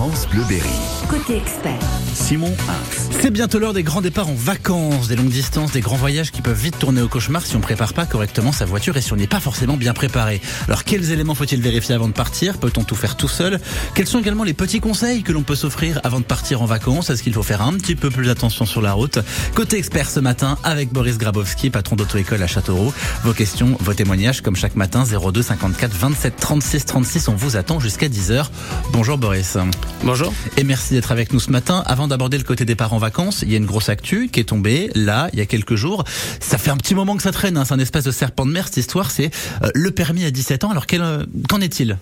France Bleu Berry. Côté expert. Simon Hins. C'est bientôt l'heure des grands départs en vacances, des longues distances, des grands voyages qui peuvent vite tourner au cauchemar si on prépare pas correctement sa voiture et si on n'est pas forcément bien préparé. Alors quels éléments faut-il vérifier avant de partir? Peut-on tout faire tout seul? Quels sont également les petits conseils que l'on peut s'offrir avant de partir en vacances? Est-ce qu'il faut faire un petit peu plus attention sur la route? Côté expert ce matin avec Boris Grabowski, patron d'auto-école à Châteauroux. Vos questions, vos témoignages comme chaque matin 02 54 27 36 36. On vous attend jusqu'à 10h. Bonjour Boris. Bonjour. Et merci d'être avec nous ce matin. Avant d'aborder le côté départ en vacances, il y a une grosse actu qui est tombée là, il y a quelques jours. Ça fait un petit moment que ça traîne, hein. c'est un espèce de serpent de mer cette histoire, c'est euh, le permis à 17 ans. Alors euh, qu'en est-il?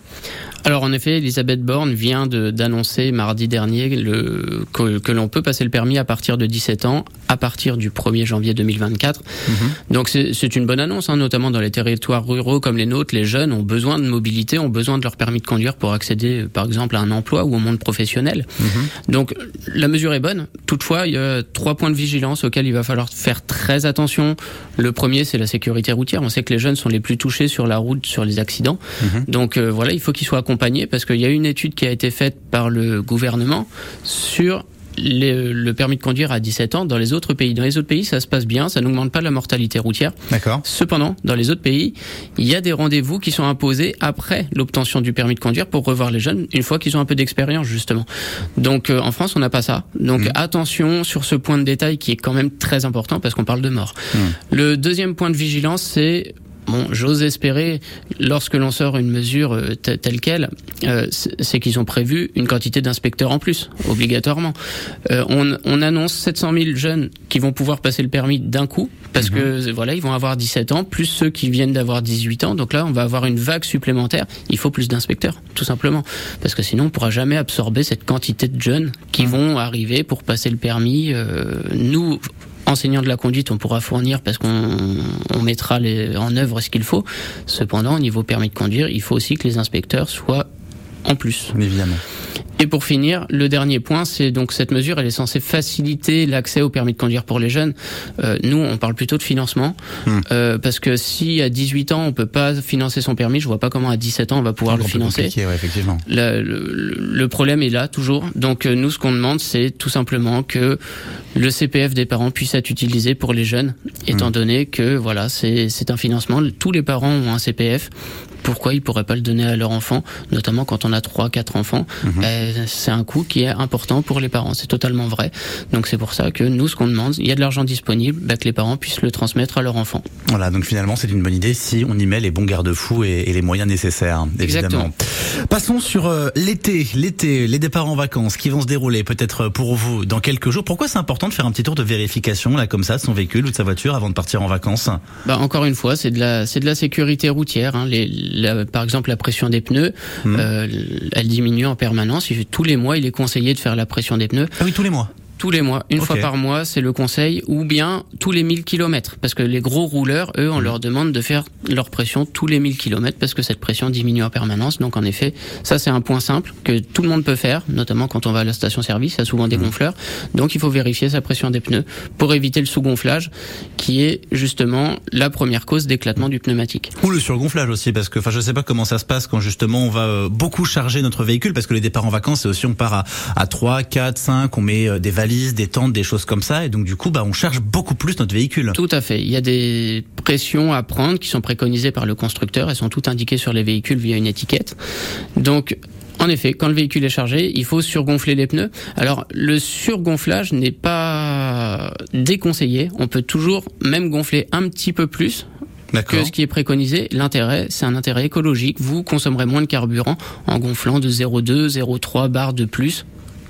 Alors en effet, Elisabeth Borne vient de- d'annoncer mardi dernier le, que, que l'on peut passer le permis à partir de 17 ans, à partir du 1er janvier 2024. Donc c'est une bonne annonce, hein, notamment dans les territoires ruraux comme les nôtres. Les jeunes ont besoin de mobilité, ont besoin de leur permis de conduire pour accéder, par exemple, à un emploi ou au monde professionnel. Donc la mesure est bonne. Toutefois, il y a trois points de vigilance auxquels il va falloir faire très attention. Le premier, c'est la sécurité routière. On sait que les jeunes sont les plus touchés sur la route, sur les accidents. Donc euh, voilà, il faut qu'ils soient parce qu'il y a une étude qui a été faite par le gouvernement sur les- le permis de conduire à 17 ans dans les autres pays. Dans les autres pays, ça se passe bien, ça n'augmente pas la mortalité routière. D'accord. Cependant, dans les autres pays, il y a des rendez-vous qui sont imposés après l'obtention du permis de conduire pour revoir les jeunes une fois qu'ils ont un peu d'expérience justement. Donc euh, en France, on n'a pas ça. Donc attention sur ce point de détail qui est quand même très important parce qu'on parle de mort. Le deuxième point de vigilance, c'est Bon, j'ose espérer, lorsque l'on sort une mesure euh, te- telle qu'elle, euh, c'est qu'ils ont prévu une quantité d'inspecteurs en plus, obligatoirement. Euh, on, on annonce 700 000 jeunes qui vont pouvoir passer le permis d'un coup, parce que voilà, ils vont avoir 17 ans, plus ceux qui viennent d'avoir 18 ans. Donc là, on va avoir une vague supplémentaire. Il faut plus d'inspecteurs, tout simplement, parce que sinon, on pourra jamais absorber cette quantité de jeunes qui vont arriver pour passer le permis. Euh, nous enseignants de la conduite, on pourra fournir parce qu'on on mettra en œuvre ce qu'il faut. Cependant, au niveau permis de conduire, il faut aussi que les inspecteurs soient en plus. Évidemment. Et pour finir, le dernier point, c'est donc cette mesure, elle est censée faciliter l'accès au permis de conduire pour les jeunes. Euh, nous, on parle plutôt de financement, Hmm. euh, parce que si à 18 ans on peut pas financer son permis, je vois pas comment à 17 ans on va pouvoir le financer. compliqué, ouais, effectivement. Le, le- le problème est là toujours. Donc euh, nous, ce qu'on demande, c'est tout simplement que le CPF des parents puisse être utilisé pour les jeunes, étant donné que voilà, c'est un financement. Tous les parents ont un CPF. Pourquoi ils pourraient pas le donner à leur enfant, notamment quand on a trois, quatre enfants Ben, C'est un coût qui est important pour les parents. C'est totalement vrai. Donc c'est pour ça que nous, ce qu'on demande, il y a de l'argent disponible, ben, que les parents puissent le transmettre à leur enfant. Voilà, donc finalement c'est une bonne idée si on y met les bons garde-fous et, et les moyens nécessaires, évidemment. Passons sur euh, l'été, l'été, les départs en vacances qui vont se dérouler peut-être pour vous dans quelques jours. Pourquoi c'est important de faire un petit tour de vérification là comme ça de son véhicule ou de sa voiture avant de partir en vacances? Bah encore une fois, c'est de la c'est de la sécurité routière. Hein. Les, la- par exemple, la pression des pneus, euh, elle diminue en permanence. Tous les mois, il est conseillé de faire la pression des pneus. Ah oui, tous les mois. Tous les mois, une Ok. fois par mois, c'est le conseil, ou bien tous les 1000 kilomètres, parce que les gros rouleurs, eux, on leur demande de faire leur pression tous les 1000 kilomètres, parce que cette pression diminue en permanence. Donc en effet, ça c'est un point simple que tout le monde peut faire, notamment quand on va à la station-service, il y a souvent des gonfleurs. Donc il faut vérifier sa pression des pneus pour éviter le sous-gonflage, qui est justement la première cause d'éclatement du pneumatique. Ou le surgonflage aussi, parce que enfin je sais pas comment ça se passe quand justement on va euh, beaucoup charger notre véhicule, parce que les départs en vacances c'est aussi on part à, à 3, 4, 5, on met euh, des valises, des tentes, des choses comme ça, et donc du coup bah on charge beaucoup plus notre véhicule. Tout à fait. Il y a des pressions à prendre qui sont préconisées par le constructeur. Elles sont toutes indiquées sur les véhicules via une étiquette. Donc, en effet, quand le véhicule est chargé, il faut surgonfler les pneus. Alors, le surgonflage n'est pas déconseillé. On peut toujours même gonfler un petit peu plus que ce qui est préconisé. L'intérêt, c'est un intérêt écologique. Vous consommerez moins de carburant en gonflant de 0,2, 0,3 bar de plus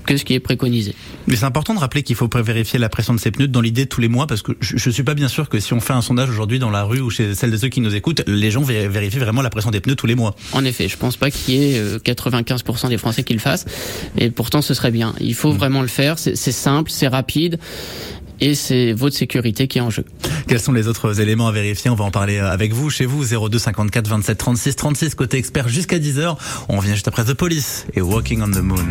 que ce qui est préconisé. Mais c'est important de rappeler qu'il faut vérifier la pression de ses pneus dans l'idée tous les mois parce que je, je suis pas bien sûr que si on fait un sondage aujourd'hui dans la rue ou chez celles de ceux qui nous écoutent, les gens vé- vérifient vraiment la pression des pneus tous les mois. En effet, je pense pas qu'il y ait euh, 95% des Français qui le fassent, et pourtant ce serait bien. Il faut vraiment le faire. C'est simple, c'est rapide, et c'est votre sécurité qui est en jeu. Quels sont les autres éléments à vérifier? On va en parler euh, avec vous chez vous 02 54 27 36 36 côté expert jusqu'à 10h. On revient juste après The Police et Walking on the Moon.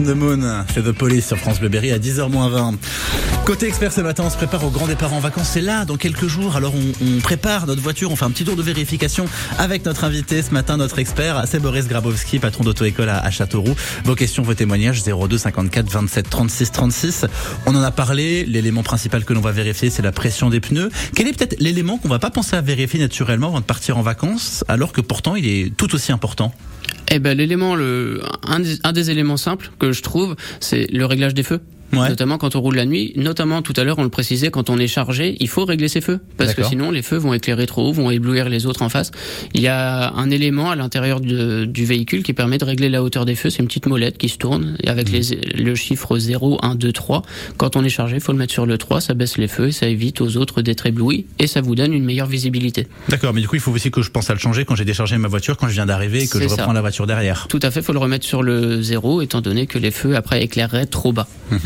On the Moon, c'est The Police sur France Bleu à 10h20. Côté expert ce matin, on se prépare au grand départ en vacances. C'est là, dans quelques jours. Alors on, prépare notre voiture, on fait un petit tour de vérification avec notre invité ce matin, notre expert, c'est Boris Grabowski, patron d'auto-école à, Châteauroux. Vos questions, vos témoignages, 02 54 27 36 36. On en a parlé. L'élément principal que l'on va vérifier, c'est la pression des pneus. Quel est peut-être l'élément qu'on va pas penser à vérifier naturellement avant de partir en vacances, alors que pourtant il est tout aussi important? Eh ben l'élément, le un des éléments simples que je trouve, c'est le réglage des feux notamment quand on roule la nuit. Notamment tout à l'heure, on le précisait, quand on est chargé, il faut régler ses feux parce que sinon les feux vont éclairer trop haut, vont éblouir les autres en face. Il y a un élément à l'intérieur du véhicule qui permet de régler la hauteur des feux. C'est une petite molette qui se tourne avec mmh. les, le chiffre 0, 1, 2, 3. Quand on est chargé, il faut le mettre sur le 3, ça baisse les feux et ça évite aux autres d'être éblouis et ça vous donne une meilleure visibilité. D'accord, mais du coup, il faut aussi que je pense à le changer quand j'ai déchargé ma voiture, quand je viens d'arriver et que je reprends la voiture derrière. Tout à fait, il faut le remettre sur le 0 étant donné que les feux après éclaireraient trop bas. Mmh.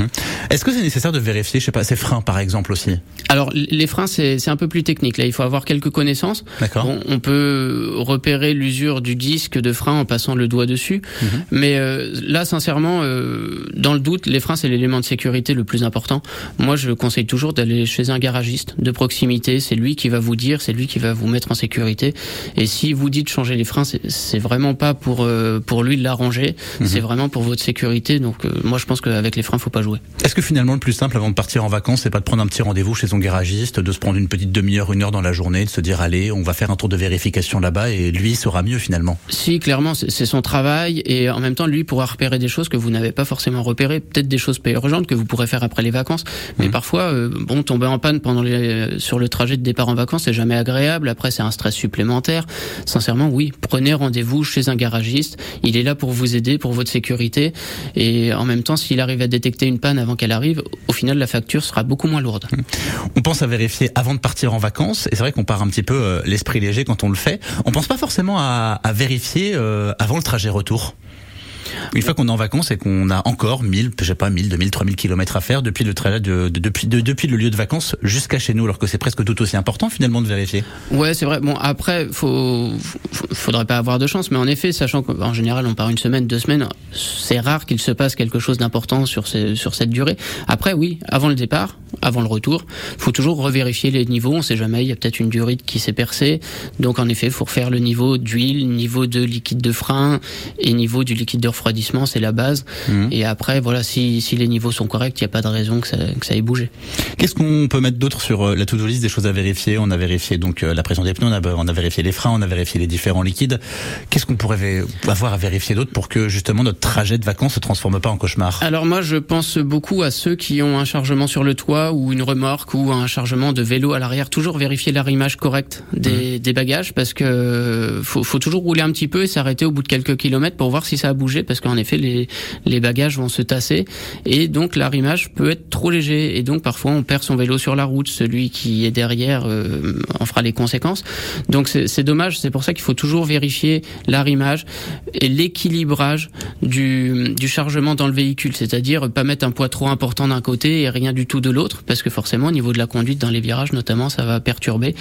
Est-ce que c'est nécessaire de vérifier, je sais pas, ses freins par exemple aussi Alors les freins c'est un peu plus technique. Là, il faut avoir quelques connaissances. D'accord. on peut repérer l'usure du disque de frein en passant le doigt dessus, mhm. mais euh, là sincèrement, euh, dans le doute, les freins c'est l'élément de sécurité le plus important. Moi, je conseille toujours d'aller chez un garagiste de proximité. C'est lui qui va vous dire, c'est lui qui va vous mettre en sécurité. Et si vous dites changer les freins, c'est vraiment pas pour euh, pour lui de l'arranger, mhm. c'est vraiment pour votre sécurité. Donc moi, je pense qu'avec les freins, faut pas jouer. Est-ce que finalement le plus simple avant de partir en vacances, c'est pas de prendre un petit rendez-vous chez son garagiste, de se prendre une petite demi-heure, une heure dans la journée, de se dire allez, on va faire un tour de vérification là-bas et lui sera mieux finalement? Si, clairement, c'est son travail et en même temps, lui pourra repérer des choses que vous n'avez pas forcément repérées, peut-être des choses pas urgentes que vous pourrez faire après les vacances. Mais mmh. parfois, euh, bon, tomber en panne pendant les, sur le trajet de départ en vacances, c'est jamais agréable. Après, c'est un stress supplémentaire. Sincèrement, oui, prenez rendez-vous chez un garagiste. Il est là pour vous aider, pour votre sécurité. Et en même temps, s'il arrive à détecter une panne avant qu'elle arrive, au final, la facture sera beaucoup moins lourde. On pense à vérifier avant de partir en vacances, et c'est vrai qu'on part un petit peu euh, l'esprit léger quand on le fait. On pense pas forcément à, vérifier euh, avant le trajet retour. Une fois qu'on est en vacances et qu'on a encore 1000, je sais pas, 1000, 2000, 3000 kilomètres à faire depuis le lieu de vacances jusqu'à chez nous, alors que c'est presque tout aussi important finalement de vérifier. Ouais, c'est vrai. Bon, après, faut, faudrait pas avoir de chance, mais en effet, sachant qu'en général, on part une semaine, deux semaines, c'est rare qu'il se passe quelque chose d'important sur, sur cette durée. Après, oui, avant le départ, avant le retour, faut toujours revérifier les niveaux. On sait jamais, il y a peut-être une durite qui s'est percée. Donc, en effet, faut refaire le niveau d'huile, niveau de liquide de frein et niveau du liquide de refroidissement, c'est la base. Mmh. Et après, voilà, si, si les niveaux sont corrects, il n'y a pas de raison que ça, que ça ait bougé. Qu'est-ce qu'on peut mettre d'autre sur euh, la to-do list des choses à vérifier? On a vérifié donc euh, la pression des pneus, on a, on a vérifié les freins, on a vérifié les différents liquides. Qu'est-ce qu'on pourrait avoir à vérifier d'autre pour que justement notre trajet de vacances se transforme pas en cauchemar? Alors moi, je pense beaucoup à ceux qui ont un chargement sur le toit ou une remorque ou un chargement de vélo à l'arrière. Toujours vérifier l'arrimage correct des, mmh. des, bagages parce que faut, faut toujours rouler un petit peu et s'arrêter au bout de quelques kilomètres pour voir si ça a bougé parce qu'en effet les, les bagages vont se tasser et donc l'arrimage peut être trop léger et donc parfois on perd son vélo sur la route. Celui qui est derrière euh, en fera les conséquences. Donc c'est dommage. C'est pour ça qu'il faut toujours vérifier l'arrimage et l'équilibrage du, chargement dans le véhicule, c'est-à-dire pas mettre un poids trop important d'un côté et rien du tout de l'autre parce que forcément au niveau de la conduite dans les virages notamment ça va perturber.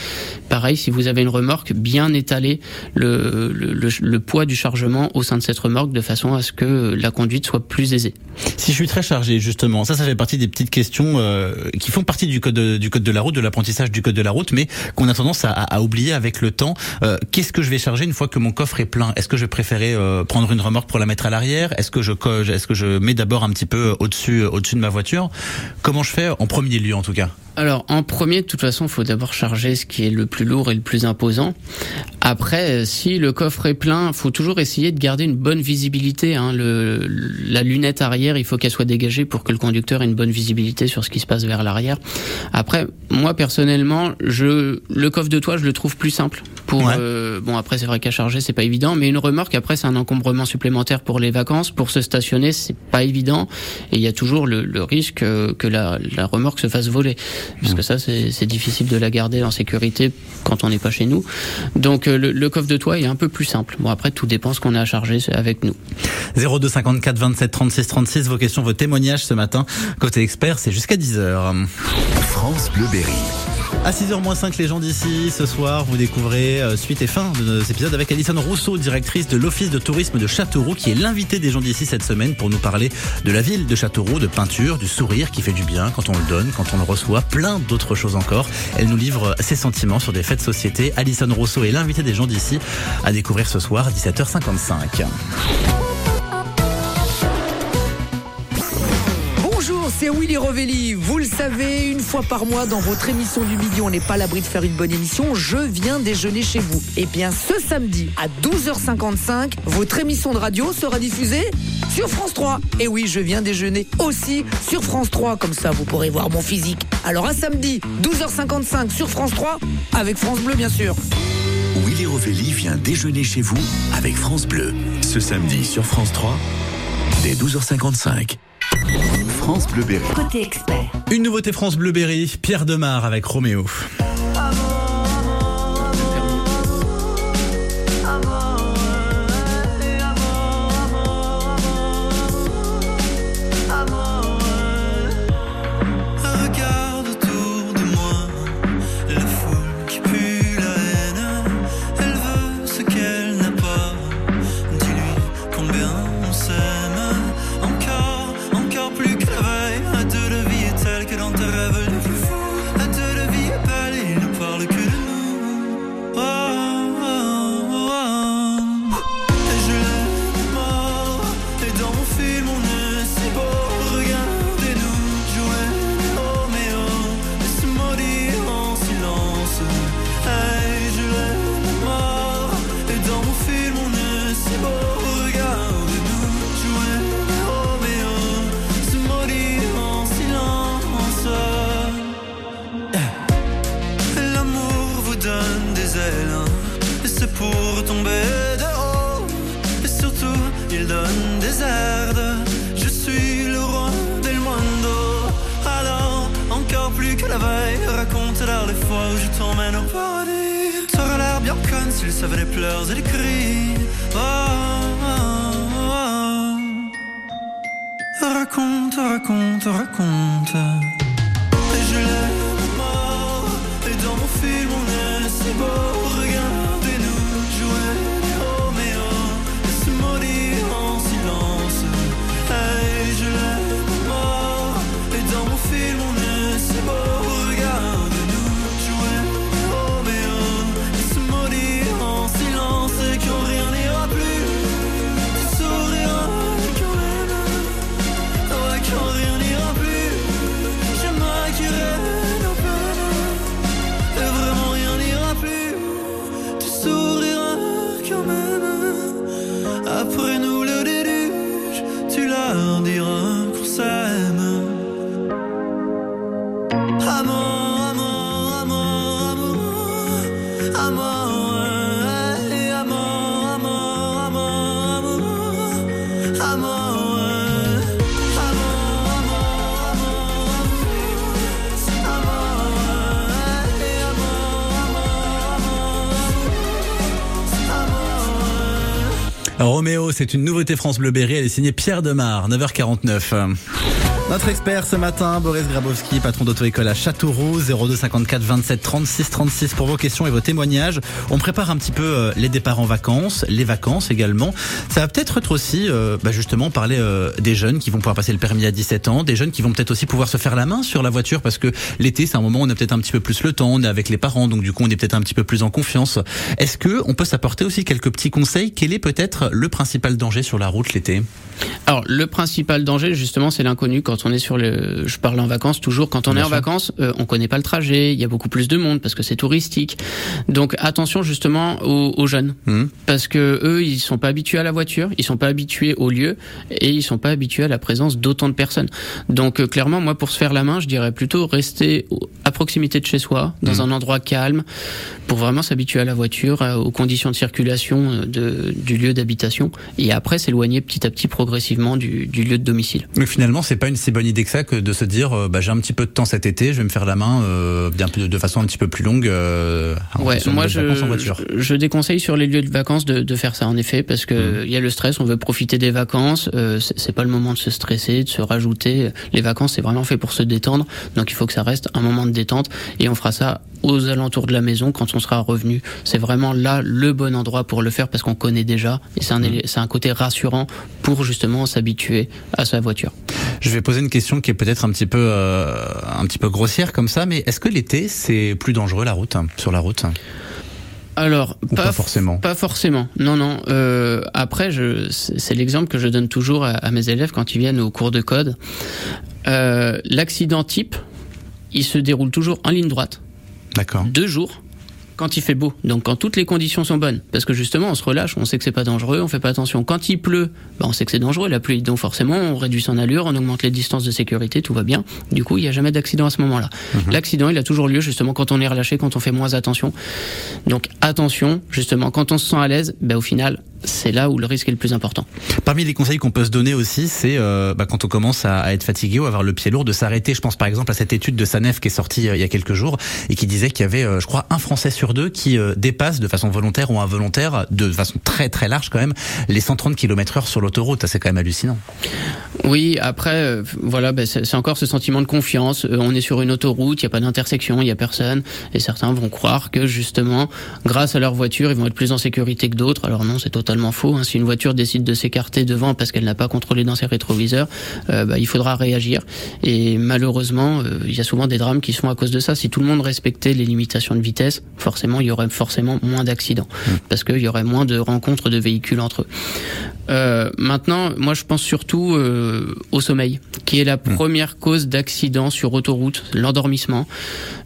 Pareil si vous avez une remorque, bien étaler le, le, le, poids du chargement au sein de cette remorque de façon à ce que la conduite soit plus aisée. Si je suis très chargé justement, ça ça fait partie des petites questions euh, qui font partie du code de, du code de la route, de l'apprentissage du code de la route, mais qu'on a tendance à, oublier avec le temps. Euh, Qu'est-ce que je vais charger une fois que mon coffre est plein? Est-ce que je vais euh, prendre une remorque pour la mettre à l'arrière? Est-ce que je est-ce que je mets d'abord un petit peu au-dessus au-dessus de ma voiture? Comment je fais en premier lieu en tout cas? Alors, en premier, de toute façon, il faut d'abord charger ce qui est le plus lourd et le plus imposant. Après, si le coffre est plein, faut toujours essayer de garder une bonne visibilité. Hein. Le, la lunette arrière, il faut qu'elle soit dégagée pour que le conducteur ait une bonne visibilité sur ce qui se passe vers l'arrière. Après, moi personnellement, je le coffre de toit, je le trouve plus simple. Pour euh, bon, après, c'est vrai qu'à charger, c'est pas évident, mais une remorque, après, c'est un encombrement supplémentaire pour les vacances. Pour se stationner, c'est pas évident, et il y a toujours le, le risque que la, la remorque se fasse voler parce que ça c'est difficile de la garder en sécurité quand on n'est pas chez nous. Donc euh, le, coffre de toit est un peu plus simple. Bon après tout dépend ce qu'on a à charger avec nous. 02 54 27 36 36 vos questions, vos témoignages ce matin côté expert, c'est jusqu'à 10h. France Bleu Berry. À 6h05, les gens d'ici, ce soir, vous découvrez euh, suite et fin de nos épisodes avec Alison Rousseau, directrice de l'Office de tourisme de Châteauroux, qui est l'invitée des gens d'ici cette semaine pour nous parler de la ville de Châteauroux, de peinture, du sourire qui fait du bien quand on le donne, quand on le reçoit, plein d'autres choses encore. Elle nous livre ses sentiments sur des de société. Alison Rousseau est l'invitée des gens d'ici à découvrir ce soir à 17h55. C'est Willy Rovelli. Vous le savez, une fois par mois dans votre émission du midi, on n'est pas l'abri de faire une bonne émission. Je viens déjeuner chez vous. Et eh bien, ce samedi à 12h55, votre émission de radio sera diffusée sur France 3. Et oui, je viens déjeuner aussi sur France 3. Comme ça, vous pourrez voir mon physique. Alors, à samedi, 12h55 sur France 3, avec France Bleu, bien sûr. Willy Rovelli vient déjeuner chez vous avec France Bleu. Ce samedi sur France 3, dès 12h55. France Bleu Berry. Côté expert. Une nouveauté France Bleu Berry, Pierre Demar avec Roméo. s'il savait les pleurs et les cris. Oh. Ah, raconte, raconte, raconte. Et je l'aime mort, et dans mon film on est si beau. Roméo, c'est une nouveauté France Bleu Berry. Elle est signée Pierre Demar, 9h49. Notre expert ce matin, Boris Grabowski, patron d'auto-école à Châteauroux, 02 54 27 36 36 pour vos questions et vos témoignages. On prépare un petit peu euh, les départs en vacances, les vacances également. Ça va peut-être être aussi, euh, bah justement, parler euh, des jeunes qui vont pouvoir passer le permis à 17 ans, des jeunes qui vont peut-être aussi pouvoir se faire la main sur la voiture parce que l'été, c'est un moment où on a peut-être un petit peu plus le temps, on est avec les parents, donc du coup, on est peut-être un petit peu plus en confiance. Est-ce que on peut s'apporter aussi quelques petits conseils? Quel est peut-être le principal danger sur la route l'été? Alors, le principal danger, justement, c'est l'inconnu quand on est sur le, je parle en vacances toujours. Quand on est en vacances, euh, on connaît pas le trajet. Il y a beaucoup plus de monde parce que c'est touristique. Donc attention justement aux, jeunes, mmh. parce que eux, ils sont pas habitués à la voiture, ils sont pas habitués au lieu et ils sont pas habitués à la présence d'autant de personnes. Donc euh, clairement, moi, pour se faire la main, je dirais plutôt rester à proximité de chez soi, dans mmh. un endroit calme, pour vraiment s'habituer à la voiture, euh, aux conditions de circulation de, du lieu d'habitation, et après s'éloigner petit à petit progressivement du, du lieu de domicile. Mais finalement, c'est pas une bonne idée que ça que de se dire bah, j'ai un petit peu de temps cet été, je vais me faire la main bien plus, de façon un petit peu plus longue. ouais, moi je, je, déconseille sur les lieux de vacances de, de faire ça en effet parce que mmh. il y a le stress, on veut profiter des vacances, c'est pas le moment de se stresser, de se rajouter. Les vacances c'est vraiment fait pour se détendre, donc il faut que ça reste un moment de détente et on fera ça aux alentours de la maison quand on sera revenu. C'est vraiment là le bon endroit pour le faire parce qu'on connaît déjà et c'est un, mmh. c'est un côté rassurant pour justement s'habituer à sa voiture. Je vais poser une question qui est peut-être un petit peu euh, un petit peu grossière comme ça, mais est-ce que l'été c'est plus dangereux la route sur la route? Alors, pas, forcément? Pas forcément. Non, non. Euh, après, je, c'est l'exemple que je donne toujours à, mes élèves quand ils viennent au cours de code. Euh, l'accident type, il se déroule toujours en ligne droite. D'accord. Deux jours quand il fait beau, donc quand toutes les conditions sont bonnes, parce que justement on se relâche, on sait que c'est pas dangereux, on fait pas attention. Quand il pleut, bah, on sait que c'est dangereux la pluie, donc forcément on réduit son allure, on augmente les distances de sécurité, tout va bien. Du coup il n'y a jamais d'accident à ce moment-là. Mhm. L'accident il a toujours lieu justement quand on est relâché, quand on fait moins attention. Donc attention justement quand on se sent à l'aise, bah, au final c'est là où le risque est le plus important. Parmi les conseils qu'on peut se donner aussi, c'est euh, bah, quand on commence à, être fatigué ou à avoir le pied lourd, de s'arrêter. Je pense par exemple à cette étude de Sanef qui est sortie euh, il y a quelques jours et qui disait qu'il y avait, euh, je crois, un Français sur deux qui dépasse de façon volontaire ou involontaire, de façon très très large quand même, les 130 km/h sur l'autoroute. C'est quand même hallucinant. Oui, après, voilà, bah, c'est encore ce sentiment de confiance. on est sur une autoroute, il n'y a pas d'intersection, il n'y a personne, et certains vont croire que justement, grâce à leur voiture, ils vont être plus en sécurité que d'autres. Alors non, c'est totalement faux. Hein. Si une voiture décide de s'écarter devant parce qu'elle n'a pas contrôlé dans ses rétroviseurs, euh, bah, il faudra réagir. Et malheureusement, euh, il y a souvent des drames qui sont à cause de ça. Si tout le monde respectait les limitations de vitesse, forcément, il y aurait forcément moins d'accidents mmh. parce qu'il y aurait moins de rencontres de véhicules entre eux. Euh, maintenant, moi, je pense surtout au sommeil, qui est la mmh. première cause d'accident sur autoroute, l'endormissement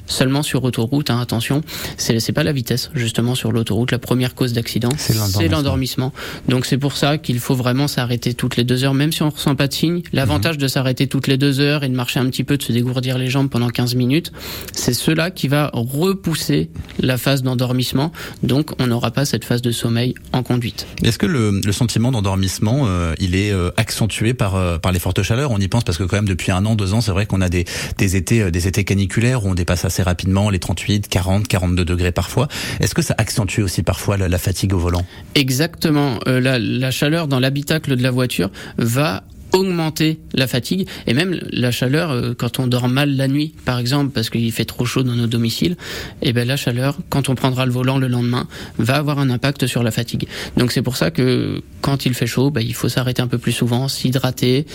seulement sur autoroute, hein, attention, c'est pas la vitesse justement sur l'autoroute. La première cause d'accident, c'est l'endormissement. Donc c'est pour ça qu'il faut vraiment s'arrêter toutes les deux heures, même si on ressent pas de signe. L'avantage mhm. de s'arrêter toutes les deux heures et de marcher un petit peu, de se dégourdir les jambes pendant 15 minutes, c'est cela qui va repousser la phase d'endormissement. Donc on n'aura pas cette phase de sommeil en conduite. Est-ce que le, le sentiment d'endormissement, euh, il est euh, accentué par euh, par les fortes chaleurs On y pense parce que quand même depuis un an, deux ans, c'est vrai qu'on a des des étés des étés caniculaires où on dépasse assez rapidement les 38, 40, 42 degrés parfois. Est-ce que ça accentue aussi parfois la, fatigue au volant? Exactement. Euh, la, la chaleur dans l'habitacle de la voiture va augmenter la fatigue et même la chaleur euh, quand on dort mal la nuit par exemple parce qu'il fait trop chaud dans nos domiciles et eh ben la chaleur quand on prendra le volant le lendemain va avoir un impact sur la fatigue. Donc c'est pour ça que quand il fait chaud ben, il faut s'arrêter un peu plus souvent s'hydrater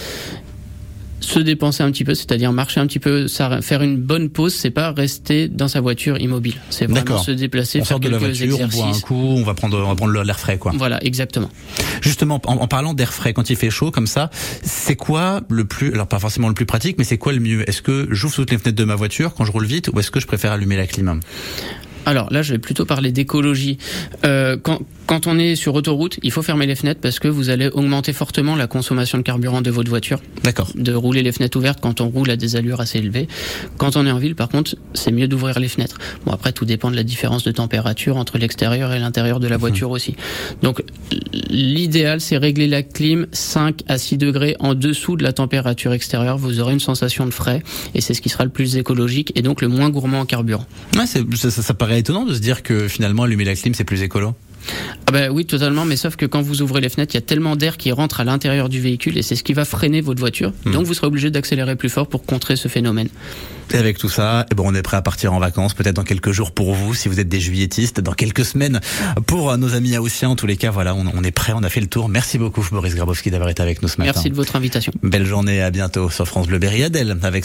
se dépenser un petit peu, c'est-à-dire marcher un petit peu, faire une bonne pause, c'est pas rester dans sa voiture immobile. C'est vraiment se déplacer, on faire de la voiture, On boit un coup, on va prendre, on va prendre l'air frais, quoi. Voilà, exactement. Justement, en, parlant d'air frais, quand il fait chaud comme ça, c'est quoi le plus, alors pas forcément le plus pratique, mais c'est quoi le mieux? Est-ce que j'ouvre toutes les fenêtres de ma voiture quand je roule vite, ou est-ce que je préfère allumer la clim? Alors là, je vais plutôt parler d'écologie. Euh, quand, quand on est sur autoroute, il faut fermer les fenêtres parce que vous allez augmenter fortement la consommation de carburant de votre voiture. D'accord. De rouler les fenêtres ouvertes quand on roule à des allures assez élevées. Quand on est en ville, par contre, c'est mieux d'ouvrir les fenêtres. Bon, après, tout dépend de la différence de température entre l'extérieur et l'intérieur de la mhm. voiture aussi. Donc, l'idéal, c'est régler la clim 5 à 6 degrés en dessous de la température extérieure. Vous aurez une sensation de frais et c'est ce qui sera le plus écologique et donc le moins gourmand en carburant. Ouais, ça, ça, ça paraît étonnant de se dire que finalement, allumer la clim, c'est plus écolo. Ah ben oui, totalement, mais sauf que quand vous ouvrez les fenêtres, il y a tellement d'air qui rentre à l'intérieur du véhicule et c'est ce qui va freiner votre voiture. Hmm. Donc vous serez obligé d'accélérer plus fort pour contrer ce phénomène. Et avec tout ça, eh bon, on est prêt à partir en vacances, peut-être dans quelques jours pour vous, si vous êtes des juilletistes, dans quelques semaines pour euh, nos amis haussiens. En tous les cas, voilà, on, est prêt, on a fait le tour. Merci beaucoup, Boris Grabowski, d'avoir été avec nous ce matin. Merci de votre invitation. Belle journée, à bientôt sur France Bleu Berry Adèle, avec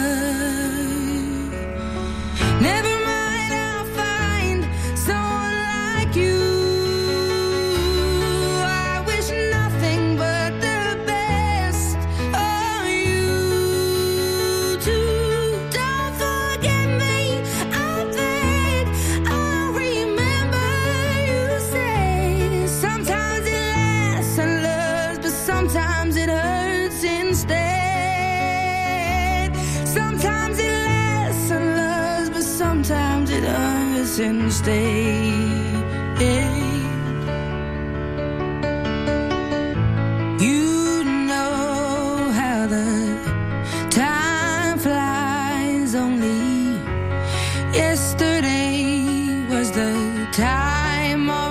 since day eight. You know how the time flies. Only yesterday was the time of.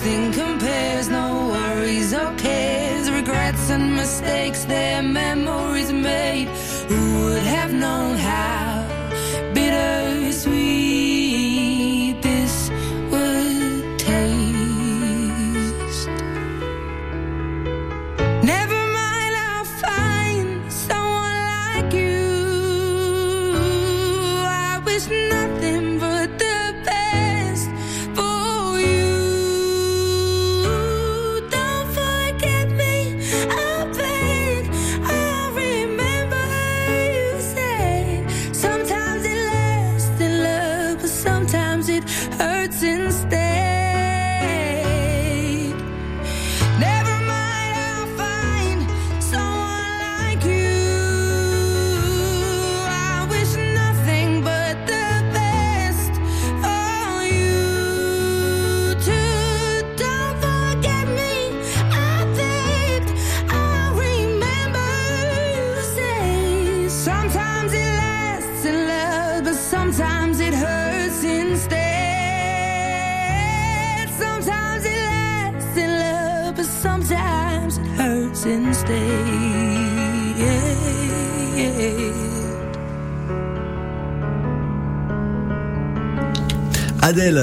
think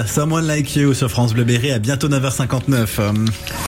Someone Like You sur France Bleu Berry à bientôt 9h59.